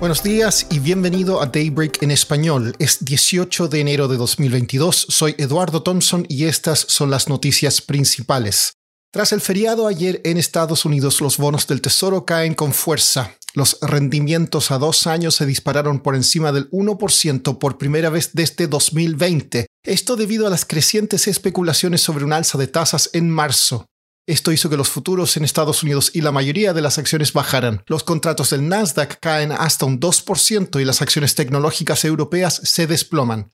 Buenos días y bienvenido a Daybreak en español. Es 18 de enero de 2022. Soy Eduardo Thompson y estas son las noticias principales. Tras el feriado ayer en Estados Unidos, los bonos del Tesoro caen con fuerza. Los rendimientos a dos años se dispararon por encima del 1% por primera vez desde 2020. Esto debido a las crecientes especulaciones sobre un alza de tasas en marzo. Esto hizo que los futuros en Estados Unidos y la mayoría de las acciones bajaran. Los contratos del Nasdaq caen hasta un 2% y las acciones tecnológicas europeas se desploman.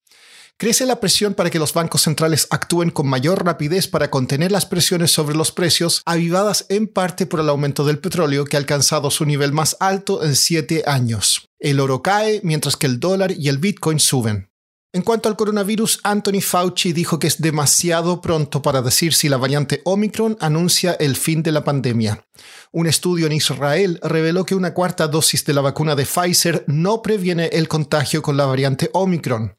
Crece la presión para que los bancos centrales actúen con mayor rapidez para contener las presiones sobre los precios, avivadas en parte por el aumento del petróleo que ha alcanzado su nivel más alto en siete años. El oro cae mientras que el dólar y el Bitcoin suben. En cuanto al coronavirus, Anthony Fauci dijo que es demasiado pronto para decir si la variante Omicron anuncia el fin de la pandemia. Un estudio en Israel reveló que una cuarta dosis de la vacuna de Pfizer no previene el contagio con la variante Omicron.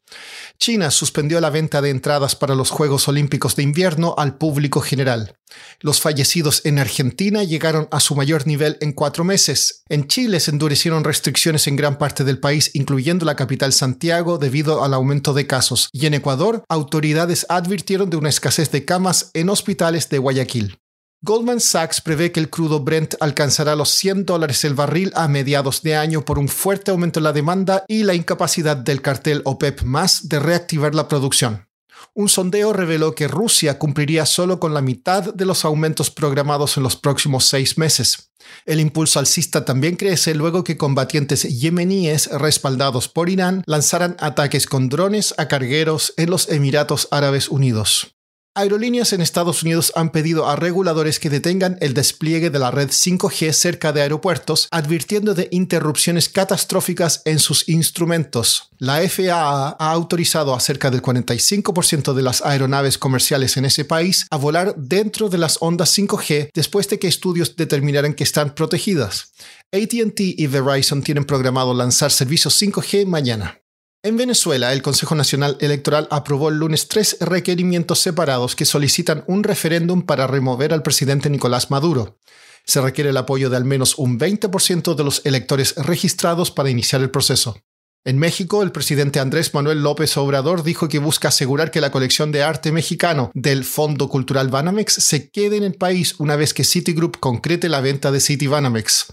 China suspendió la venta de entradas para los Juegos Olímpicos de Invierno al público general. Los fallecidos en Argentina llegaron a su mayor nivel en cuatro meses. En Chile se endurecieron restricciones en gran parte del país, incluyendo la capital Santiago, debido al aumento de casos. Y en Ecuador, autoridades advirtieron de una escasez de camas en hospitales de Guayaquil. Goldman Sachs prevé que el crudo Brent alcanzará los 100 dólares el barril a mediados de año por un fuerte aumento en la demanda y la incapacidad del cartel OPEP más de reactivar la producción. Un sondeo reveló que Rusia cumpliría solo con la mitad de los aumentos programados en los próximos seis meses. El impulso alcista también crece luego que combatientes yemeníes respaldados por Irán lanzaran ataques con drones a cargueros en los Emiratos Árabes Unidos. Aerolíneas en Estados Unidos han pedido a reguladores que detengan el despliegue de la red 5G cerca de aeropuertos, advirtiendo de interrupciones catastróficas en sus instrumentos. La FAA ha autorizado a cerca del 45% de las aeronaves comerciales en ese país a volar dentro de las ondas 5G después de que estudios determinaran que están protegidas. ATT y Verizon tienen programado lanzar servicios 5G mañana. En Venezuela, el Consejo Nacional Electoral aprobó el lunes tres requerimientos separados que solicitan un referéndum para remover al presidente Nicolás Maduro. Se requiere el apoyo de al menos un 20% de los electores registrados para iniciar el proceso. En México, el presidente Andrés Manuel López Obrador dijo que busca asegurar que la colección de arte mexicano del Fondo Cultural Banamex se quede en el país una vez que Citigroup concrete la venta de City Banamex.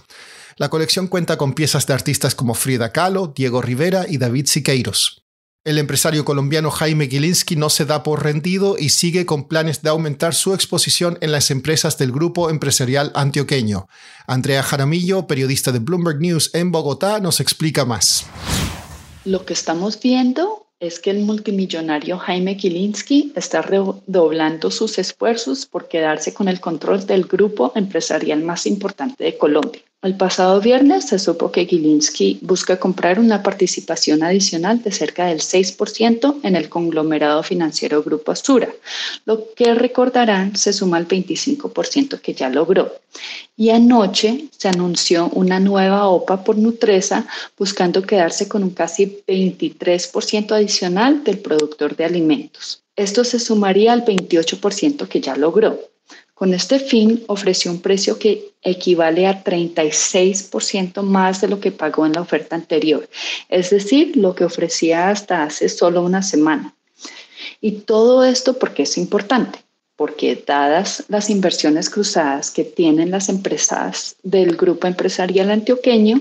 La colección cuenta con piezas de artistas como Frida Kahlo, Diego Rivera y David Siqueiros. El empresario colombiano Jaime Gilinski no se da por rendido y sigue con planes de aumentar su exposición en las empresas del grupo empresarial antioqueño. Andrea Jaramillo, periodista de Bloomberg News en Bogotá, nos explica más. Lo que estamos viendo es que el multimillonario Jaime Gilinski está redoblando sus esfuerzos por quedarse con el control del grupo empresarial más importante de Colombia. El pasado viernes se supo que Gilinski busca comprar una participación adicional de cerca del 6% en el conglomerado financiero Grupo Asura, lo que recordarán se suma al 25% que ya logró. Y anoche se anunció una nueva OPA por Nutresa buscando quedarse con un casi 23% adicional del productor de alimentos. Esto se sumaría al 28% que ya logró. Con este fin, ofreció un precio que equivale a 36% más de lo que pagó en la oferta anterior, es decir, lo que ofrecía hasta hace solo una semana. Y todo esto porque es importante, porque dadas las inversiones cruzadas que tienen las empresas del grupo empresarial antioqueño,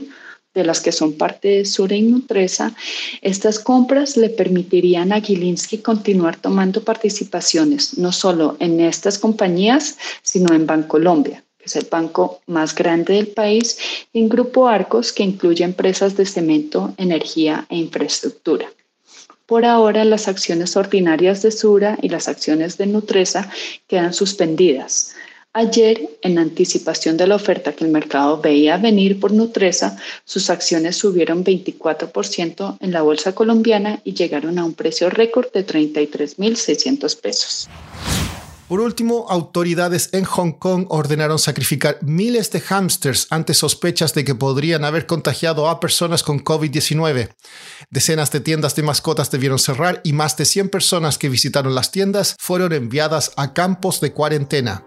de las que son parte de Sura y Nutresa, estas compras le permitirían a Gilinski continuar tomando participaciones no solo en estas compañías, sino en Bancolombia, que es el banco más grande del país, y en Grupo Arcos, que incluye empresas de cemento, energía e infraestructura. Por ahora, las acciones ordinarias de Sura y las acciones de Nutresa quedan suspendidas. Ayer, en anticipación de la oferta que el mercado veía venir por Nutresa, sus acciones subieron 24% en la bolsa colombiana y llegaron a un precio récord de 33.600 pesos. Por último, autoridades en Hong Kong ordenaron sacrificar miles de hámsters ante sospechas de que podrían haber contagiado a personas con COVID-19. Decenas de tiendas de mascotas debieron cerrar y más de 100 personas que visitaron las tiendas fueron enviadas a campos de cuarentena.